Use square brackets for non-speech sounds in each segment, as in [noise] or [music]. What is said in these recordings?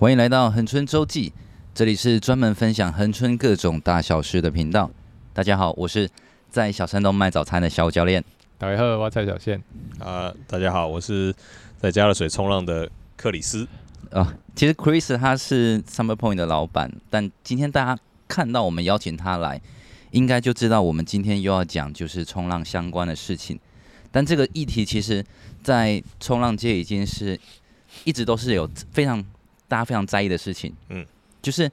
欢迎来到恒春周记，这里是专门分享恒春各种大小事的频道。大家好，我是在小山东卖早餐的小教练。大家好，我蔡小宪。啊，大家好，我是在佳乐水冲浪的克里斯。啊、哦，其实 Chris 他是 Summer Point 的老板，但今天大家看到我们邀请他来，应该就知道我们今天又要讲就是冲浪相关的事情。但这个议题其实，在冲浪界已经是一直都是有非常。大家非常在意的事情，嗯，就是，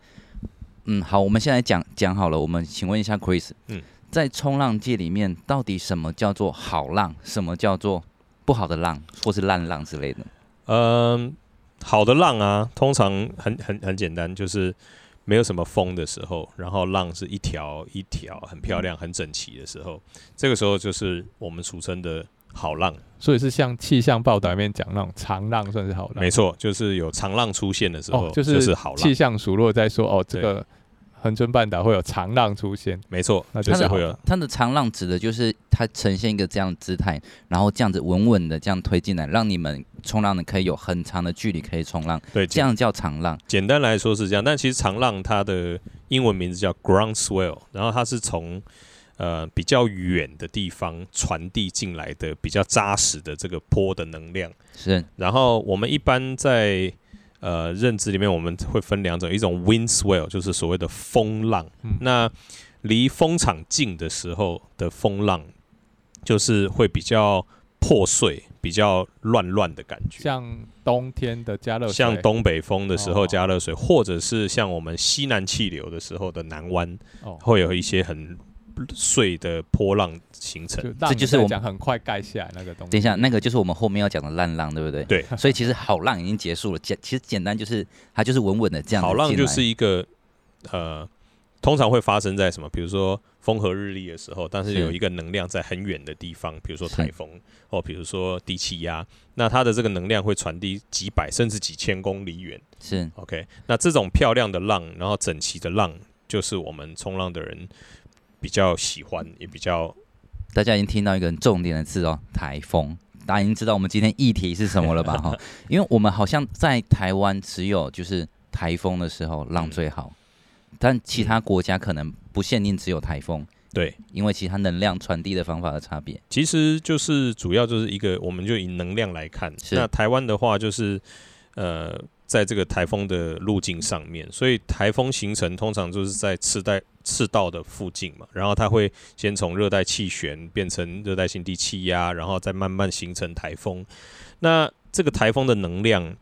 嗯，好，我们现在讲讲好了。我们请问一下 Chris，嗯，在冲浪界里面，到底什么叫做好浪，什么叫做不好的浪，或是烂浪之类的？嗯，好的浪啊，通常很很很简单，就是没有什么风的时候，然后浪是一条一条很漂亮、很整齐的时候，这个时候就是我们俗称的。好浪，所以是像气象报道里面讲那种长浪算是好浪。没错，就是有长浪出现的时候，哦、就是就是好浪。气象署如果在说哦，这个恒春半岛会有长浪出现，没错，那就是会有它。它的长浪指的就是它呈现一个这样的姿态，然后这样子稳稳的这样推进来，让你们冲浪的可以有很长的距离可以冲浪。对，这样叫长浪。简单来说是这样，但其实长浪它的英文名字叫 ground swell，然后它是从。呃，比较远的地方传递进来的比较扎实的这个波的能量是。然后我们一般在呃认知里面，我们会分两种，一种 wind swell 就是所谓的风浪。嗯、那离风场近的时候的风浪，就是会比较破碎、比较乱乱的感觉。像冬天的加热水，像东北风的时候加热水，哦，或者是像我们西南气流的时候的南湾，哦，会有一些很。碎的波浪形成，这就是我们讲很快盖下来那个东西。等一下，那个就是我们后面要讲的烂浪，对不对？对。所以其实好浪已经结束了，简其实简单就是它就是稳稳的这样。好浪就是一个呃，通常会发生在什么？比如说风和日丽的时候，但是有一个能量在很远的地方，比如说台风或比如说低气压，那它的这个能量会传递几百甚至几千公里远。是 OK，那这种漂亮的浪，然后整齐的浪，就是我们冲浪的人。比较喜欢，也比较，大家已经听到一个很重点的字哦，台风。大家已经知道我们今天议题是什么了吧？[laughs] 哈，因为我们好像在台湾只有就是台风的时候浪最好，嗯，但其他国家可能不限定只有台风。对，因为其他能量传递的方法的差别，其实就是主要就是一个，我们就以能量来看。那台湾的话，就是呃。在这个台风的路径上面，所以台风形成通常就是在赤带赤道的附近嘛，然后它会先从热带气旋变成热带性低气压，然后再慢慢形成台风。那这个台风的能量，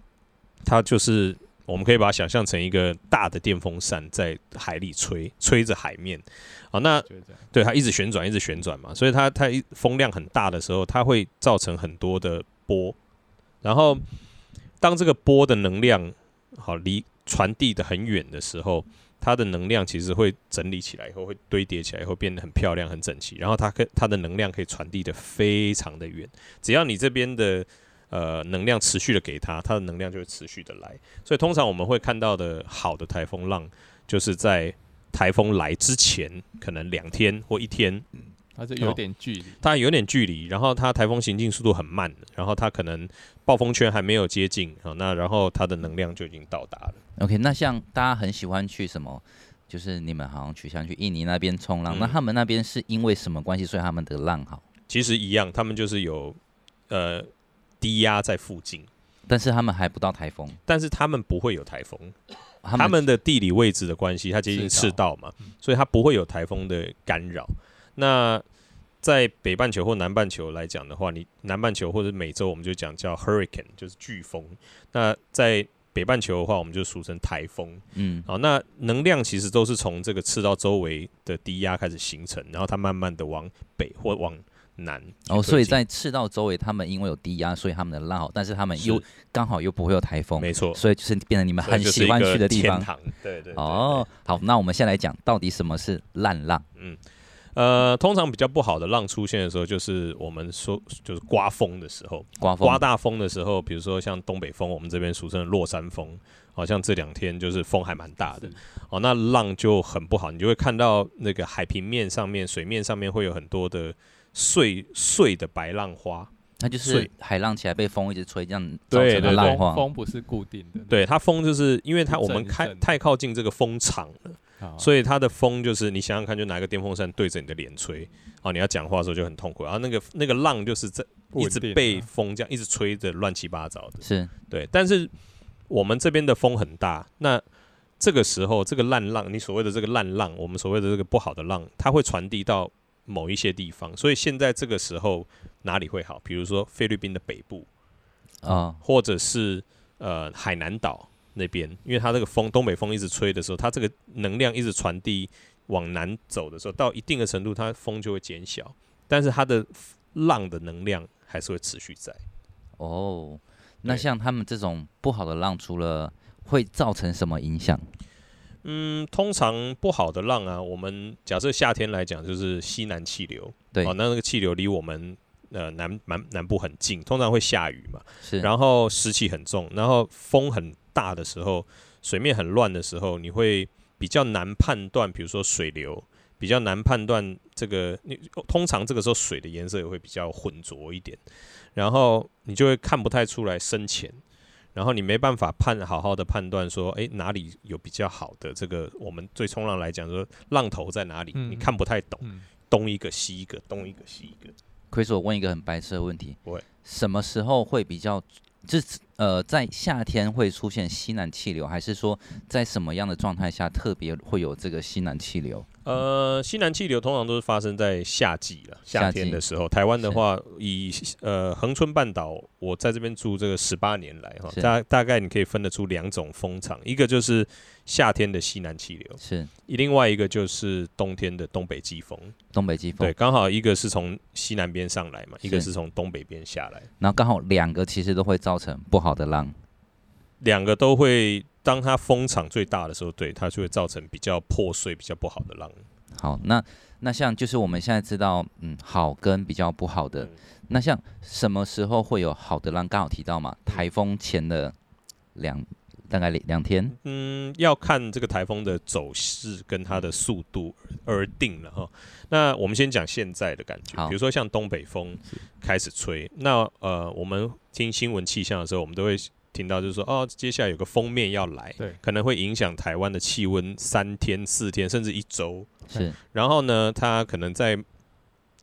它就是我们可以把它想象成一个大的电风扇在海里吹，吹着海面。好，那对它一直旋转，一直旋转嘛，所以它它风量很大的时候，它会造成很多的波，然后。当这个波的能量好离传递的很远的时候，它的能量其实会整理起来以后，会堆叠起来以后变得很漂亮、很整齐。然后它可它的能量可以传递的非常的远，只要你这边的呃能量持续的给它，它的能量就会持续的来。所以通常我们会看到的好的台风浪，就是在台风来之前，可能两天或一天。它是有点距离，它有点距离，然后它台风行进速度很慢，然后它可能暴风圈还没有接近啊，那然后它的能量就已经到达了。OK，那像大家很喜欢去什么，就是你们好像去像去印尼那边冲浪，嗯，那他们那边是因为什么关系，所以他们的浪好？其实一样，他们就是有呃低压在附近，但是他们还不到台风，但是他们不会有台风，他们，他们的地理位置的关系，它接近赤道嘛，所以它不会有台风的干扰。那在北半球或南半球来讲的话，你南半球或者美洲，我们就讲叫 hurricane，就是飓风。那在北半球的话，我们就俗称台风。嗯，好，那能量其实都是从这个赤道周围的低压开始形成，然后它慢慢的往北或往南。哦，所以在赤道周围，他们因为有低压，所以他们的浪好，但是他们又刚好又不会有台风。没错，所以就是变成你们很喜欢去的地方。对对，对对。哦，好，那我们先来讲到底什么是烂浪。嗯。呃，通常比较不好的浪出现的时候，就是我们说就是刮风的时候，刮风。刮大风的时候，比如说像东北风，我们这边俗称的落山风，好像这两天就是风还蛮大的，哦，那浪就很不好，你就会看到那个海平面上面、水面上面会有很多的碎碎的白浪花，它就是海浪起来被风一直吹，这样造成的浪花。风不是固定的，对它风就是因为它我们开太靠近这个风场了，所以它的风就是你想想看，就拿个电风扇对着你的脸吹，哦，你要讲话的时候就很痛苦。然后那个那个浪就是在一直被风这样一直吹着乱七八糟的，是对。但是我们这边的风很大，那这个时候这个烂浪，你所谓的这个烂浪，我们所谓的这个不好的浪，它会传递到某一些地方，所以现在这个时候。哪里会好？比如说菲律宾的北部啊，或者是呃海南岛那边，因为它这个风东北风一直吹的时候，它这个能量一直传递往南走的时候，到一定的程度，它风就会减小，但是它的浪的能量还是会持续在。哦，那像他们这种不好的浪，除了会造成什么影响？嗯，通常不好的浪啊，我们假设夏天来讲，就是西南气流，对，哦，那那个气流离我们。呃，南南南部很近，通常会下雨嘛，是，然后湿气很重，然后风很大的时候，水面很乱的时候，你会比较难判断，比如说水流，比较难判断这个，你通常这个时候水的颜色也会比较浑浊一点，然后你就会看不太出来深浅，然后你没办法判好好的判断说，诶，哪里有比较好的这个，我们对冲浪来讲说浪头在哪里，嗯、你看不太懂，嗯、东一个西一个，东一个西一个。可以说，我问一个很白痴的问题：会什么时候会比较？就是呃，在夏天会出现西南气流，还是说在什么样的状态下特别会有这个西南气流？呃，西南气流通常都是发生在夏季了，夏天的时候。台湾的话，以呃恒春半岛，我在这边住这个十八年来哈，大大概你可以分得出两种风场，一个就是夏天的西南气流，是；另外一个就是冬天的东北季风。东北季风，对，刚好一个是从西南边上来嘛，一个是从东北边下来，然后刚好两个其实都会造成不好的浪，两个都会。当它风场最大的时候，对它就会造成比较破碎、比较不好的浪。好，那那像就是我们现在知道，嗯，好跟比较不好的，嗯、那像什么时候会有好的浪？刚好提到嘛，台风前的两大概两天。嗯，要看这个台风的走势跟它的速度而定了哈。那我们先讲现在的感觉，比如说像东北风开始吹，那呃，我们听新闻气象的时候，我们都会。听到就是说，哦，接下来有个封面要来，对，可能会影响台湾的气温三天、四天，甚至一周。是，然后呢，它可能在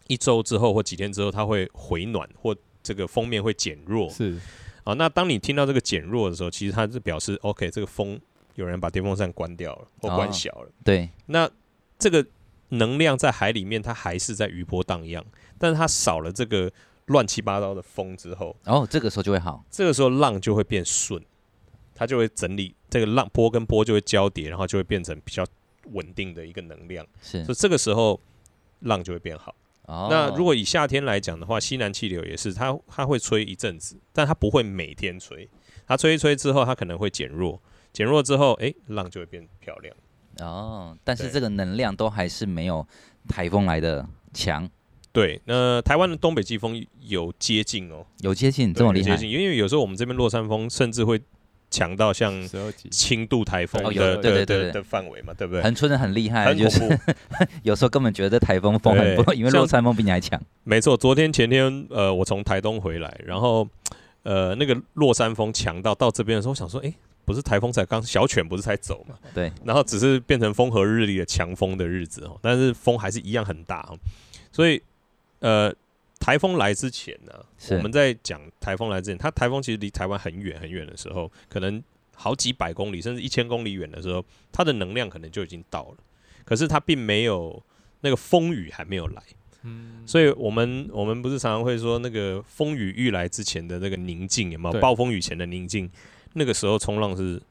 一周之后或几天之后，它会回暖，或这个封面会减弱。是，啊，那当你听到这个减弱的时候，其实它是表示，OK，这个风有人把电风扇关掉了或关小了。哦、对，那这个能量在海里面，它还是在余波荡漾，但是它少了这个。乱七八糟的风之后，哦，这个时候就会好，这个时候浪就会变顺，它就会整理这个浪波跟波就会交叠，然后就会变成比较稳定的一个能量。是，所以这个时候浪就会变好。哦，那如果以夏天来讲的话，西南气流也是，它它会吹一阵子，但它不会每天吹，它吹一吹之后，它可能会减弱，减弱之后，哎，浪就会变漂亮。哦，但是这个能量都还是没有台风来的强。对，那台湾的东北季风有接近哦，有接近这么厉害，接近，因为有时候我们这边落山风甚至会强到像轻度台风的的的的范围嘛，对不对？恒春的很厉害，就是 [laughs] 有时候根本觉得台风风很不，因为落山风比你还强。没错，昨天前天呃，我从台东回来，然后呃那个落山风强到到这边的时候，我想说，哎，不是台风才刚小犬不是才走嘛？对，然后只是变成风和日丽的强风的日子哦，但是风还是一样很大哦，所以。呃，台风来之前呢、啊，我们在讲台风来之前，它台风其实离台湾很远很远的时候，可能好几百公里甚至一千公里远的时候，它的能量可能就已经到了，可是它并没有那个风雨还没有来，嗯，所以我们我们不是常常会说那个风雨欲来之前的那个宁静有没有？暴风雨前的宁静，那个时候冲浪是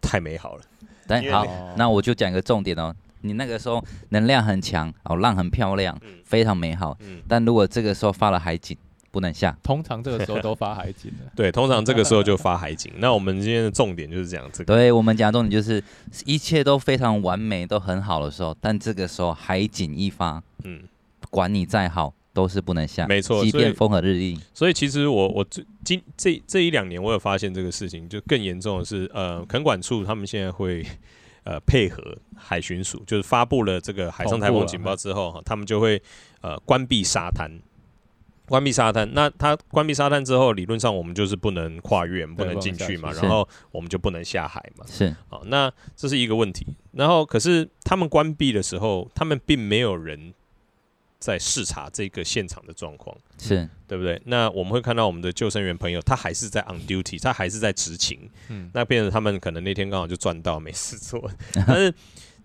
太美好了。但好，那我就讲一个重点哦。你那个时候能量很强哦，浪很漂亮，嗯、非常美好。嗯、但如果这个时候发了海景，不能下。通常这个时候都发海景的。[laughs] 对，通常这个时候就发海景。那我们今天的重点就是这样子。对，我们讲重点就是一切都非常完美，都很好的时候，但这个时候海景一发，嗯，管你再好都是不能下。没错，即便风和日丽。所以其实我我最今这这一两年，我有发现这个事情，就更严重的是，呃，垦管处他们现在会。呃，配合海巡署，就是发布了这个海上台风警报之后，哈，他们就会呃关闭沙滩，关闭沙滩。那它关闭沙滩之后，理论上我们就是不能跨越，不能进去嘛，然后我们就不能下海嘛。是，好，那这是一个问题。然后，可是他们关闭的时候，他们并没有人在视察这个现场的状况，是对不对？那我们会看到我们的救生员朋友，他还是在 on duty，他还是在执勤。嗯，那变成他们可能那天刚好就赚到没事做。[laughs] 但是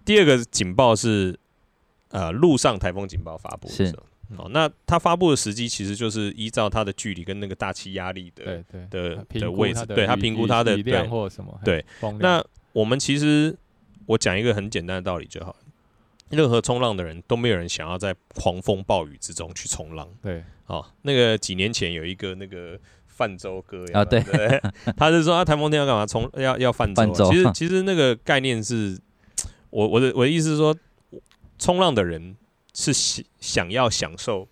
第二个警报是，呃，陆上台风警报发布的时候。哦，那它发布的时机其实就是依照它的距离跟那个大气压力的对对的的位置，对它评估它的量或什么对。那我们其实我讲一个很简单的道理就好，任何冲浪的人都没有人想要在狂风暴雨之中去冲浪。对，哦，那个几年前有一个那个泛舟哥啊，对，[laughs] 他是说啊，台风天要干嘛？冲要要泛舟。其实其实那个概念是，我我的我的意思是说，冲浪的人。是想想要享受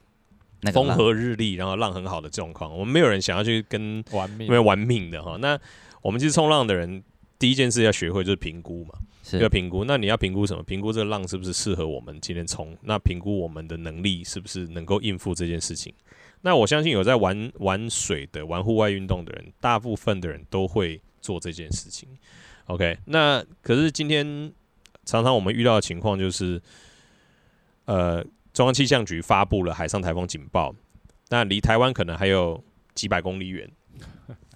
风和日丽，然后浪很好的状况。我们没有人想要去跟玩命，没有玩命的哈。那我们其实冲浪的人，第一件事要学会就是评估嘛，要评估。那你要评估什么？评估这个浪是不是适合我们今天冲？那评估我们的能力是不是能够应付这件事情？那我相信有在玩玩水的、玩户外运动的人，大部分的人都会做这件事情。OK，那可是今天常常我们遇到的情况就是。呃，中央气象局发布了海上台风警报，那离台湾可能还有几百公里远。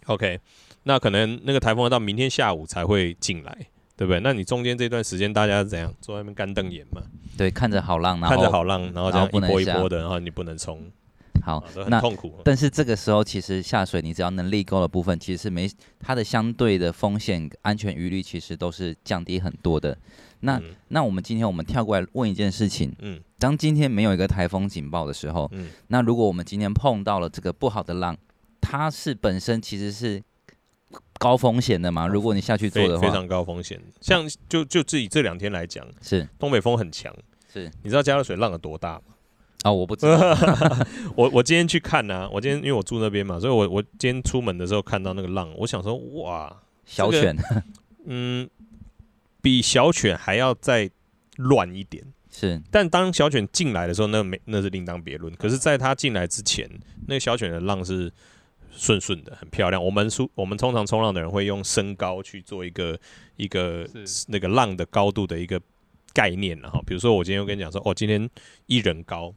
OK，那可能那个台风要到明天下午才会进来，对不对？那你中间这段时间大家是怎样？坐在那边干瞪眼嘛？对，看着好浪，看着好浪，然后这样一波一波的，然后你不能冲。好，那痛苦。但是这个时候，其实下水，你只要能力够的部分，其实是没它的相对的风险、安全余率，其实都是降低很多的。那、嗯、那我们今天我们跳过来问一件事情，嗯，当今天没有一个台风警报的时候，嗯，那如果我们今天碰到了这个不好的浪，它是本身其实是高风险的嘛？如果你下去做的话，非常高风险。像就就自己这两天来讲，是东北风很强，是，你知道佳乐水浪有多大吗？啊、哦，我不知道。[laughs] 我我今天去看呢、啊，我今天因为我住那边嘛，所以我我今天出门的时候看到那个浪，我想说哇，小犬，这个、嗯，比小犬还要再乱一点。是，但当小犬进来的时候，那没那是另当别论。可是，在它进来之前，那个小犬的浪是顺顺的，很漂亮。我们我们通常冲浪的人会用身高去做一个一个那个浪的高度的一个。概念了哈，比如说我今天又跟你讲说，哦，今天一人高，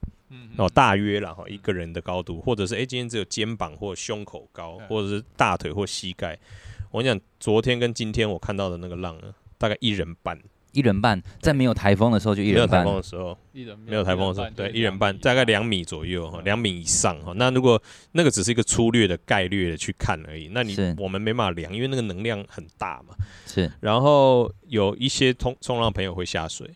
哦，大约了哈，一个人的高度，或者是诶、欸，今天只有肩膀或胸口高，或者是大腿或膝盖。我跟你讲，昨天跟今天我看到的那个浪呢，大概一人半。一人半，在没有台风的时候就一人半。没有台风的时候，一人没有台风的时候，对，一人半，大概两米左右哈，两米以上哈。那如果那个只是一个粗略的概率的去看而已，那你我们没办法量，因为那个能量很大嘛。是。然后有一些冲冲浪朋友会下水。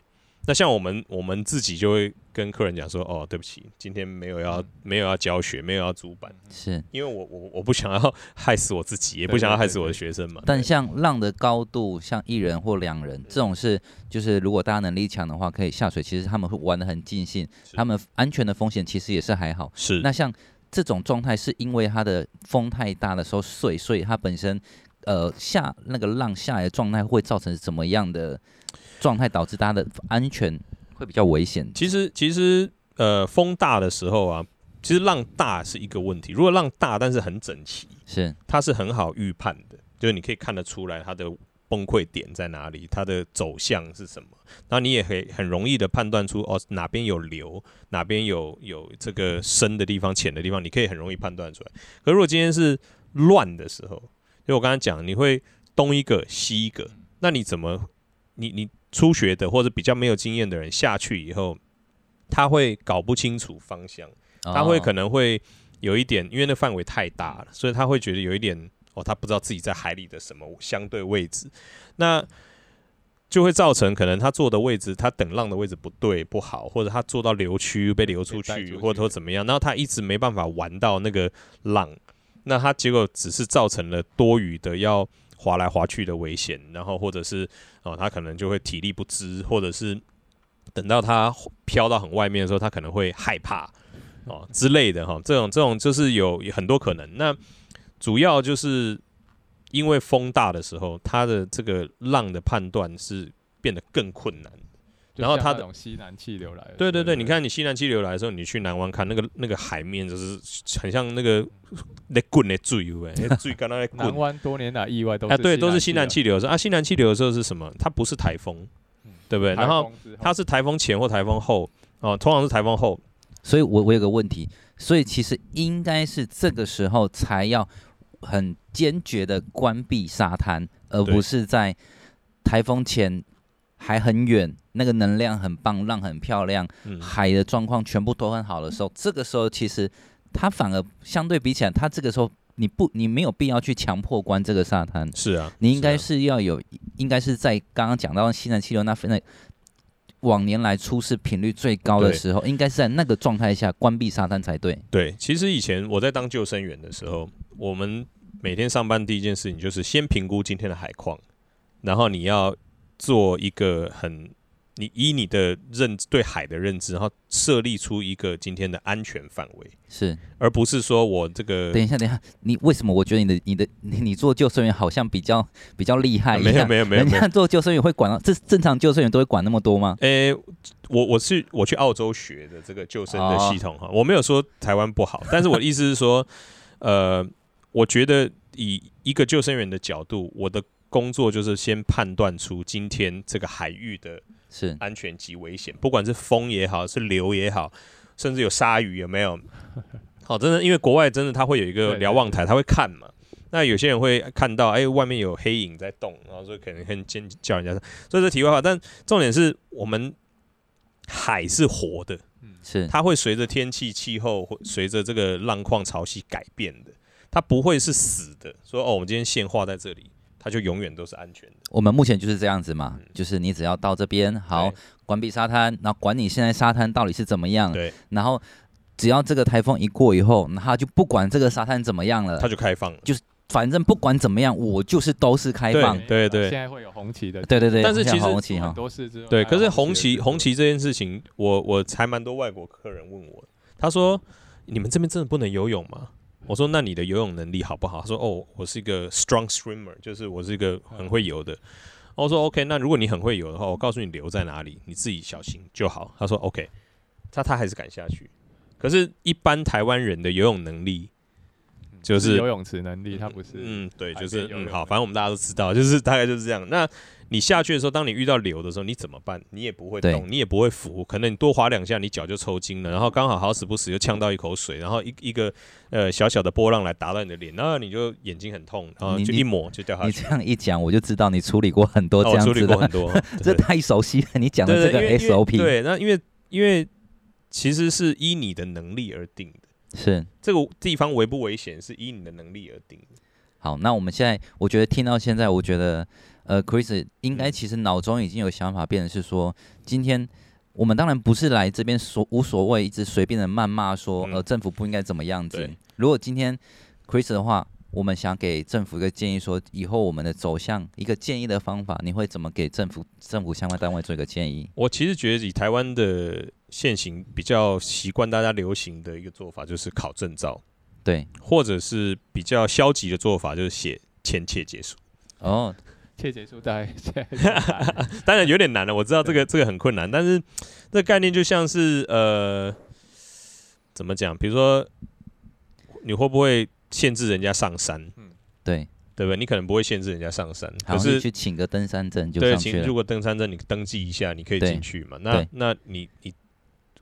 那像我们，我们自己就会跟客人讲说，哦，对不起，今天没有要，没有要教学，没有要租板，是因为我我我不想要 [laughs] 害死我自己，也不想要害死我的学生嘛。但像浪的高度，像一人或两人这种是，就是如果大家能力强的话，可以下水，其实他们会玩的很尽兴，他们安全的风险其实也是还好。是。那像这种状态，是因为它的风太大的时候碎，所以它本身呃下那个浪下来的状态会造成什么样的？状态导致大家的安全会比较危险。其实，其实，呃，风大的时候啊，其实浪大是一个问题。如果浪大但是很整齐，是它是很好预判的，就是你可以看得出来它的崩溃点在哪里，它的走向是什么。然后你也可以很容易的判断出哦，哪边有流，哪边有有这个深的地方、浅的地方，你可以很容易判断出来。可如果今天是乱的时候，就我刚才讲，你会东一个西一个，那你怎么你你？初学的或者比较没有经验的人下去以后，他会搞不清楚方向，他会可能会有一点，因为那范围太大了，所以他会觉得有一点哦，他不知道自己在海里的什么相对位置，那就会造成可能他坐的位置，他等浪的位置不对不好，或者他坐到流区被流出去，或者说怎么样，然后他一直没办法玩到那个浪，那他结果只是造成了多余的要。滑来滑去的危险，然后或者是哦，他可能就会体力不支，或者是等到他飘到很外面的时候，他可能会害怕哦之类的哈。这种这种就是有很多可能。那主要就是因为风大的时候，它的这个浪的判断是变得更困难。然后它的西南气流来，对对对，你看你西南气流来的时候，你去南湾看那个那个海面，就是很像那个那滚的水哎，水刚刚在滚。南湾多年来意外都是啊，对，都是西南气流的时候啊，西南气流的时候是什么？它不是台风，对不对？然后它是台风前或台风后哦，通常是台风后。所以我我有个问题，所以其实应该是这个时候才要很坚决的关闭沙滩，而不是在台风前。还很远，那个能量很棒，浪很漂亮，嗯、海的状况全部都很好的时候，这个时候其实它反而相对比起来，它这个时候你不你没有必要去强迫关这个沙滩。是啊，你应该是要有，啊、应该是在刚刚讲到西南气流那那往年来出事频率最高的时候，应该是在那个状态下关闭沙滩才对。对，其实以前我在当救生员的时候，我们每天上班第一件事情就是先评估今天的海况，然后你要。做一个很，你以你的认知对海的认知，然后设立出一个今天的安全范围，是，而不是说我这个。等一下，等一下，你为什么？我觉得你的、你的、你你做救生员好像比较比较厉害一样。没有，没有，没有。人家做救生员会管到，这正常救生员都会管那么多吗？诶、欸，我我是我去澳洲学的这个救生的系统哈，哦、我没有说台湾不好，但是我的意思是说，呃，我觉得以一个救生员的角度，我的。工作就是先判断出今天这个海域的是安全及危险，不管是风也好，是流也好，甚至有鲨鱼有没有？好，[laughs] 真的，因为国外真的他会有一个瞭望台，他会看嘛。那有些人会看到，哎，外面有黑影在动，然后所以可能很尖叫人家。所以这题外话，但重点是我们海是活的，是它会随着天气气候，会随着这个浪况潮汐改变的，它不会是死的。说哦，我们今天线画在这里。它就永远都是安全的。我们目前就是这样子嘛，嗯、就是你只要到这边，好，关闭沙滩，然后管你现在沙滩到底是怎么样，对，然后只要这个台风一过以后，那他就不管这个沙滩怎么样了，它就开放了，就是反正不管怎么样，我就是都是开放，对对，对。现在会有红旗的，对对对，但是其实红旗哈，都是这对，可是红旗红旗这件事情，我我才蛮多外国客人问我，他说你们这边真的不能游泳吗？我说：“那你的游泳能力好不好？”他说：“哦，我是一个 strong swimmer，就是我是一个很会游的。”我说：“OK，那如果你很会游的话，我告诉你留在哪里，你自己小心就好。”他说：“OK。”他他还是敢下去。可是，一般台湾人的游泳能力就是，是游泳池能力，他不是。嗯，对，就是嗯，好，反正我们大家都知道，就是大概就是这样。那。你下去的时候，当你遇到流的时候，你怎么办？你也不会动，你也不会浮，可能你多划两下，你脚就抽筋了。然后刚好好死不死又呛到一口水，然后一一个呃小小的波浪来打到你的脸，然后你就眼睛很痛，然后就一抹就掉下去。你这样一讲，我就知道你处理过很多这样子的，哦、处理过很多，[laughs] 这太熟悉了。你讲的这个 SOP，对，那因为因为其实是依你的能力而定的，是这个地方危不危险是依你的能力而定的。好，那我们现在我觉得听到现在，我觉得。呃，Chris 应该其实脑中已经有想法，变成是说，今天我们当然不是来这边所无所谓，一直随便的谩骂说，呃，政府不应该怎么样子。对如果今天 Chris 的话，我们想给政府一个建议，说以后我们的走向一个建议的方法，你会怎么给政府政府相关单位做一个建议？我其实觉得以台湾的现行比较习惯大家流行的一个做法，就是考证照，对，或者是比较消极的做法，就是写签切结束。哦。切结束在，当然有点难了。我知道这个这个很困难，但是这个概念就像是呃，怎么讲？比如说，你会不会限制人家上山？嗯，对，对不对？你可能不会限制人家上山，可是去请个登山证就上去了。对，如果登山证你登记一下，你可以进去嘛？那那你你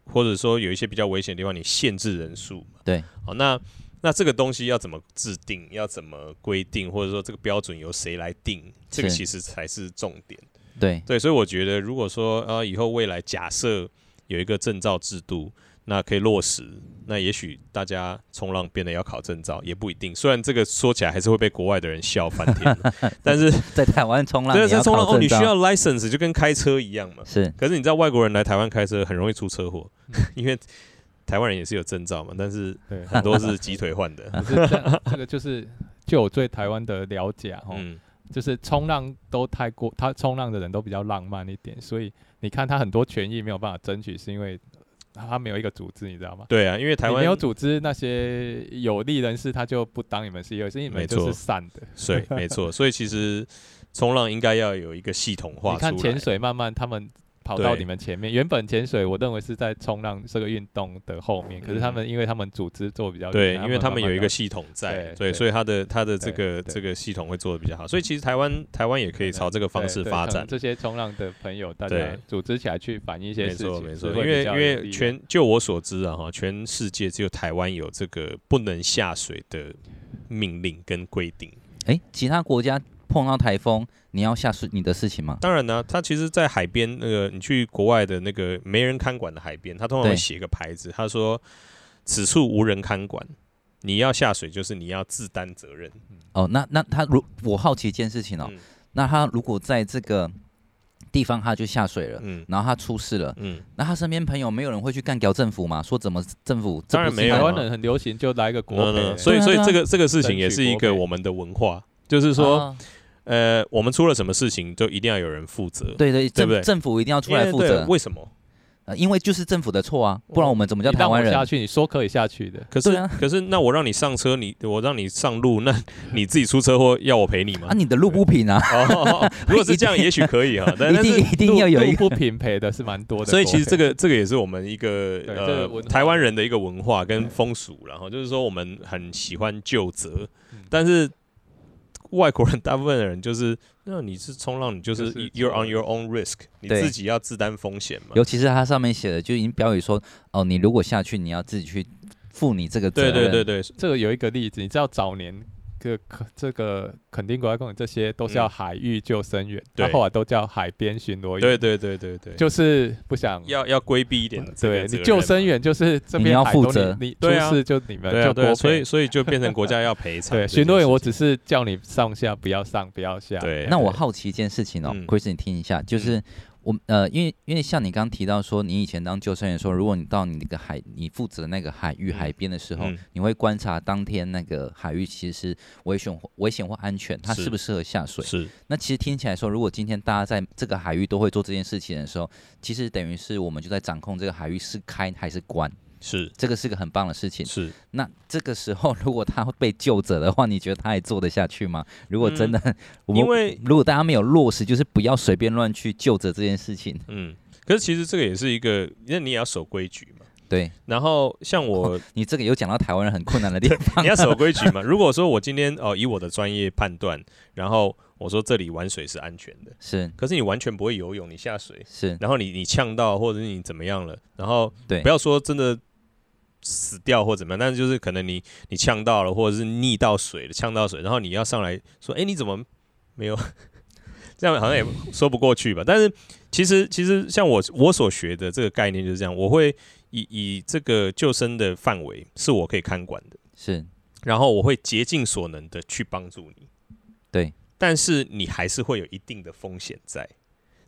或者说有一些比较危险的地方，你限制人数嘛？对，好那。那这个东西要怎么制定？要怎么规定？或者说这个标准由谁来定？这个其实才是重点。对对，所以我觉得，如果说啊，以后未来假设有一个证照制度，那可以落实，那也许大家冲浪变得要考证照也不一定。虽然这个说起来还是会被国外的人笑翻天，[laughs] 但是在台湾冲浪，对，在冲浪哦，你需要 license 就跟开车一样嘛。是，可是你知道外国人来台湾开车很容易出车祸，[laughs] 因为。台湾人也是有证照嘛，但是很多是鸡腿换的。[laughs] 是这，这个就是，就我对台湾的了解哈，嗯、就是冲浪都太过，他冲浪的人都比较浪漫一点，所以你看他很多权益没有办法争取，是因为他没有一个组织，你知道吗？对啊，因为台湾没有组织，那些有利人士他就不当你们 CEO，所以你们就是散的。对，没错，所以其实冲浪应该要有一个系统化。你看潜水，慢慢他们。跑到你们前面。原本潜水我认为是在冲浪这个运动的后面，可是他们因为他们组织做比较对，因为他们有一个系统在，对，所以他的他的这个这个系统会做的比较好。所以其实台湾台湾也可以朝这个方式发展。这些冲浪的朋友，大家组织起来去反映一些事情，没错没错。因为因为全就我所知啊哈，全世界只有台湾有这个不能下水的命令跟规定。哎，其他国家碰到台风，你要下水你的事情吗？当然呢、啊，他其实，在海边那个，你去国外的那个没人看管的海边，他通常会写个牌子，他说此处无人看管，你要下水就是你要自担责任。哦，那那他如我好奇一件事情哦，嗯、那他如果在这个地方他就下水了，嗯，然后他出事了，嗯，那他身边朋友没有人会去干掉政府吗？说怎么政府当然没有，台湾人很流行就来个国赔、嗯，所以所以这个这个事情也是一个我们的文化，就是说，啊、呃，我们出了什么事情就一定要有人负责，对对，对不对？政府一定要出来负责，为什么？呃，因为就是政府的错啊，不然我们怎么叫台湾人下去？你说可以下去的，可是，啊、可是那我让你上车，你我让你上路，那你自己出车祸要我赔你吗？啊，你的路不平啊！哦，[laughs] 如果是这样，也许可以啊，但是一定一定要有一个不平赔的是蛮多的。所以其实这个这个也是我们一个呃台湾人的一个文化跟风俗，然后就是说我们很喜欢就责，但是。外国人大部分的人就是，那你是冲浪，你就是 you're on your own risk，你自己要自担风险嘛。尤其是它上面写的，就已经标语说，哦，你如果下去，你要自己去负你这个责任。对对对对，这个有一个例子，你知道早年。这个这个垦丁国家公园这些都是叫海域救生员，他、嗯、后来都叫海边巡逻员。对对对对对，就是不想要要规避一点。对你救生员就是这边你要负责，你出事就你们就对、啊，所以所以就变成国家要赔偿。[laughs] 对，巡逻员我只是叫你上下不要上不要下。对，那我好奇一件事情哦，Chris，你听一下，就是。嗯我呃，因为因为像你刚刚提到说，你以前当救生员说，如果你到你那个海，你负责那个海域海边的时候，你会观察当天那个海域其实是危险危险或安全，它适不适合下水？是。那其实听起来说，如果今天大家在这个海域都会做这件事情的时候，其实等于是我们就在掌控这个海域是开还是关。是，这个是个很棒的事情。是，那这个时候如果他会被救者的话，你觉得他还做得下去吗？如果真的，[laughs] 因为如果大家没有落实，就是不要随便乱去究责这件事情。嗯，可是其实这个也是一个，因为你也要守规矩嘛。对。然后像我，哦、你这个有讲到台湾人很困难的地方，[laughs] 你要守规矩嘛。[laughs] 如果说我今天哦以我的专业判断，然后我说这里玩水是安全的，是。可是你完全不会游泳，你下水是，然后你你呛到或者是你怎么样了，然后对，不要说真的。死掉或怎么样，但是就是可能你你呛到了，或者是溺到水了，呛到水，然后你要上来说，哎、欸，你怎么没有？[laughs] 这样好像也说不过去吧。但是其实其实像我我所学的这个概念就是这样，我会以以这个救生的范围是我可以看管的，是，然后我会竭尽所能的去帮助你，对，但是你还是会有一定的风险在。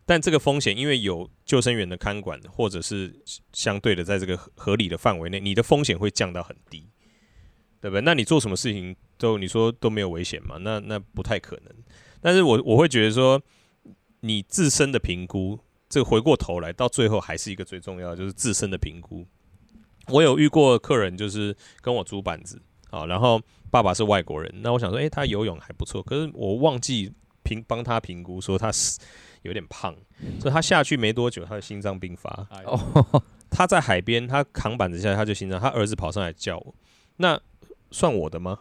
但这个风险，因为有救生员的看管，或者是相对的，在这个合理的范围内，你的风险会降到很低，对不对？那你做什么事情都你说都没有危险嘛？那那不太可能。但是我我会觉得说，你自身的评估，这个回过头来到最后还是一个最重要的，就是自身的评估。我有遇过客人，就是跟我租板子，好，然后爸爸是外国人，那我想说，诶，他游泳还不错，可是我忘记评帮他评估说他是。有点胖，所以他下去没多久，他的心脏病发。哦，他在海边，他扛板子下来，他就心脏。他儿子跑上来叫我，那算我的吗？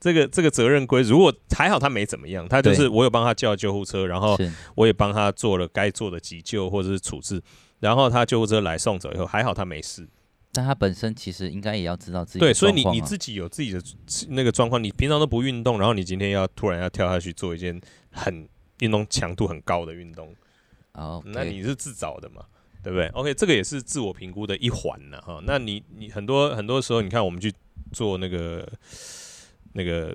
这个这个责任归，如果还好他没怎么样，他就是我有帮他叫救护车，然后我也帮他做了该做的急救或者是处置，然后他救护车来送走以后，还好他没事。但他本身其实应该也要知道自己对，所以你你自己有自己的那个状况，你平常都不运动，然后你今天要突然要跳下去做一件很。运动强度很高的运动，哦，那你是自找的嘛，对不对？OK，这个也是自我评估的一环呢，哈。那你你很多很多时候，你看我们去做那个那个，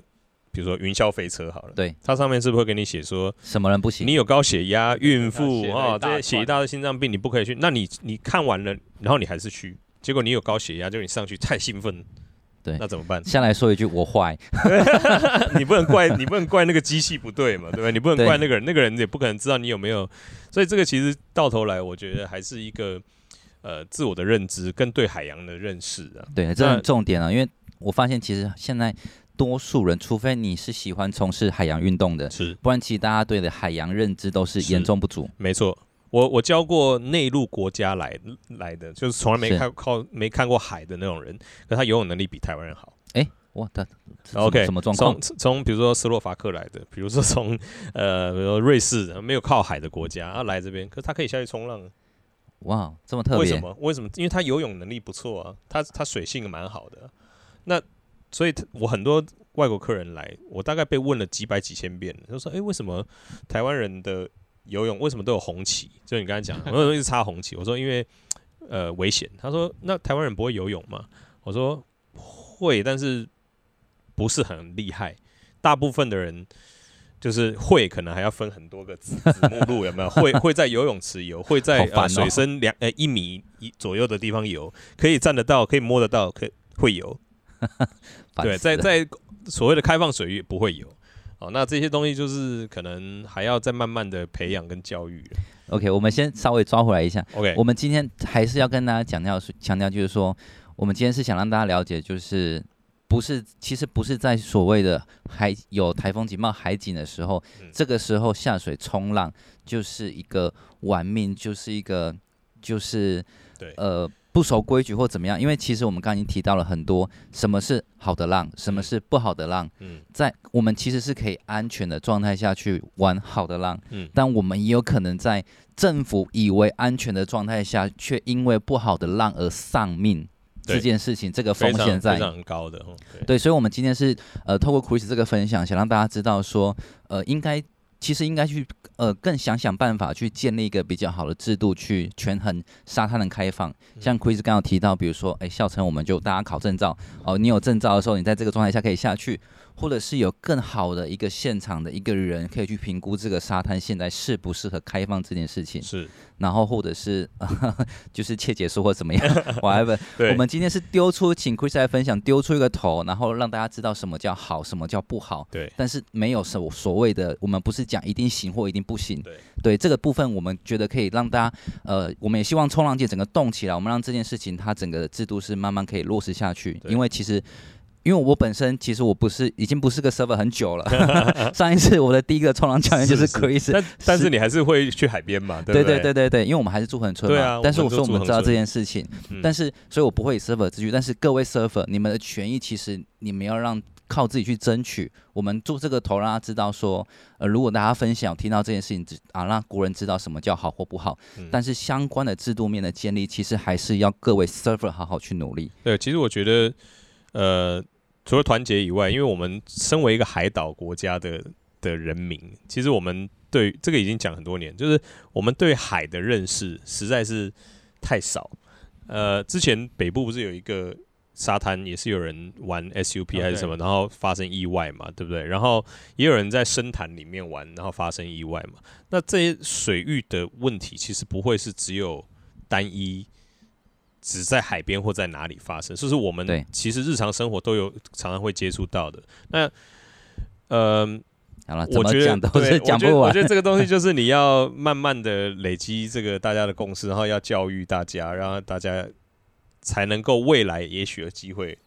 比如说云霄飞车好了，对，它上面是不是会给你写说什么人不行？你有高血压、孕妇啊，这些血大的心脏病你不可以去。那你你看完了，然后你还是去，结果你有高血压，就你上去太兴奋。对，那怎么办？先来说一句，我坏，[laughs] 你不能怪你不能怪那个机器不对嘛，对不对？你不能怪那个人，那个人也不可能知道你有没有。所以这个其实到头来，我觉得还是一个呃自我的认知跟对海洋的认识啊。对，这是重点啊，因为我发现其实现在多数人，除非你是喜欢从事海洋运动的，是，不然其实大家对的海洋认知都是严重不足。没错。我我教过内陆国家来来的，就是从来没看靠没看过海的那种人，可他游泳能力比台湾人好。哎、欸，哇，他 OK 什么状况？从从比如说斯洛伐克来的，比如说从呃，比如说瑞士没有靠海的国家，啊来这边，可是他可以下去冲浪。哇，这么特别？为什么？为什么？因为他游泳能力不错啊，他他水性蛮好的。那所以，我很多外国客人来，我大概被问了几百几千遍，就说：“哎、欸，为什么台湾人的游泳为什么都有红旗？”就你刚才讲，很多人一直插红旗。我说：“因为呃危险。”他说：“那台湾人不会游泳吗？”我说：“会，但是不是很厉害。大部分的人。”就是会，可能还要分很多个子 [laughs] 子目录，有没有？会会在游泳池游，会在、哦、呃水深两呃一米一左右的地方游，可以站得到，可以摸得到，可以会游。[laughs] 对，在在所谓的开放水域不会游。哦，那这些东西就是可能还要再慢慢的培养跟教育。OK，我们先稍微抓回来一下。OK，我们今天还是要跟大家强调，强调就是说，我们今天是想让大家了解，就是。不是，其实不是在所谓的海有台风警报海警的时候，嗯，这个时候下水冲浪就是一个玩命，就是一个就是呃不守规矩或怎么样。因为其实我们刚刚已经提到了很多，什么是好的浪，什么是不好的浪。嗯，在我们其实是可以安全的状态下去玩好的浪，嗯，但我们也有可能在政府以为安全的状态下，却因为不好的浪而丧命。这件事情，这个风险在非常高的，对，对，所以，我们今天是呃，透过 Chris 这个分享，想让大家知道说，呃，应该其实应该去呃，更想想办法去建立一个比较好的制度，去权衡沙滩的开放。像 Chris 刚刚提到，比如说，哎，校城我们就大家考证照，哦，你有证照的时候，你在这个状态下可以下去。或者是有更好的一个现场的一个人可以去评估这个沙滩现在适不适合开放这件事情，是，然后或者是 [laughs] 就是切结束或怎么样，[laughs] whatever。我们今天是丢出，请 Chris 来分享，丢出一个头，然后让大家知道什么叫好，什么叫不好。对，但是没有什所谓的，我们不是讲一定行或一定不行。对，对这个部分，我们觉得可以让大家，呃，我们也希望冲浪界整个动起来，我们让这件事情它整个制度是慢慢可以落实下去，因为其实。因为我本身其实我不是已经不是个 server 很久了，[laughs] 上一次我的第一个冲浪教练就是 Chris，是是但但是你还是会去海边嘛？对对对对对对，因为我们还是住恒春嘛。对啊。但是我说我们知道这件事情，嗯、但是所以我不会以 server 自居。但是各位 server，你们的权益其实你们要让靠自己去争取。我们做这个头，让他知道说，呃，如果大家分享听到这件事情，啊，让国人知道什么叫好或不好。嗯、但是相关的制度面的建立，其实还是要各位 server 好好去努力。对，其实我觉得，呃。除了团结以外，因为我们身为一个海岛国家的的人民，其实我们对这个已经讲很多年，就是我们对海的认识实在是太少。呃，之前北部不是有一个沙滩，也是有人玩 SUP 还是什么，然后发生意外嘛，对不对？然后也有人在深潭里面玩，然后发生意外嘛。那这些水域的问题，其实不会是只有单一。只在海边或在哪里发生，就是我们其实日常生活都有常常会接触到的。那，呃，好了，我觉得都是讲不完。我觉得这个东西 [laughs] 就是你要慢慢的累积这个大家的共识，然后要教育大家，然后大家才能够未来也许有机会。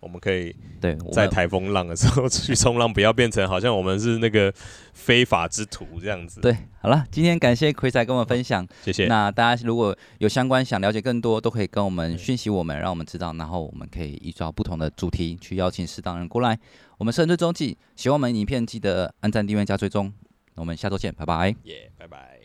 我们可以对在台风浪的时候去冲浪，不要变成好像我们是那个非法之徒这样子。对，好了，今天感谢 Chris 来跟我们分享，谢谢。那大家如果有相关想了解更多，都可以跟我们讯息我们，让我们知道，然后我们可以依照不同的主题去邀请适当人过来。我们是恒春周记，喜欢我们影片记得按赞、订阅、加追踪。那我们下周见，拜拜。耶，拜拜。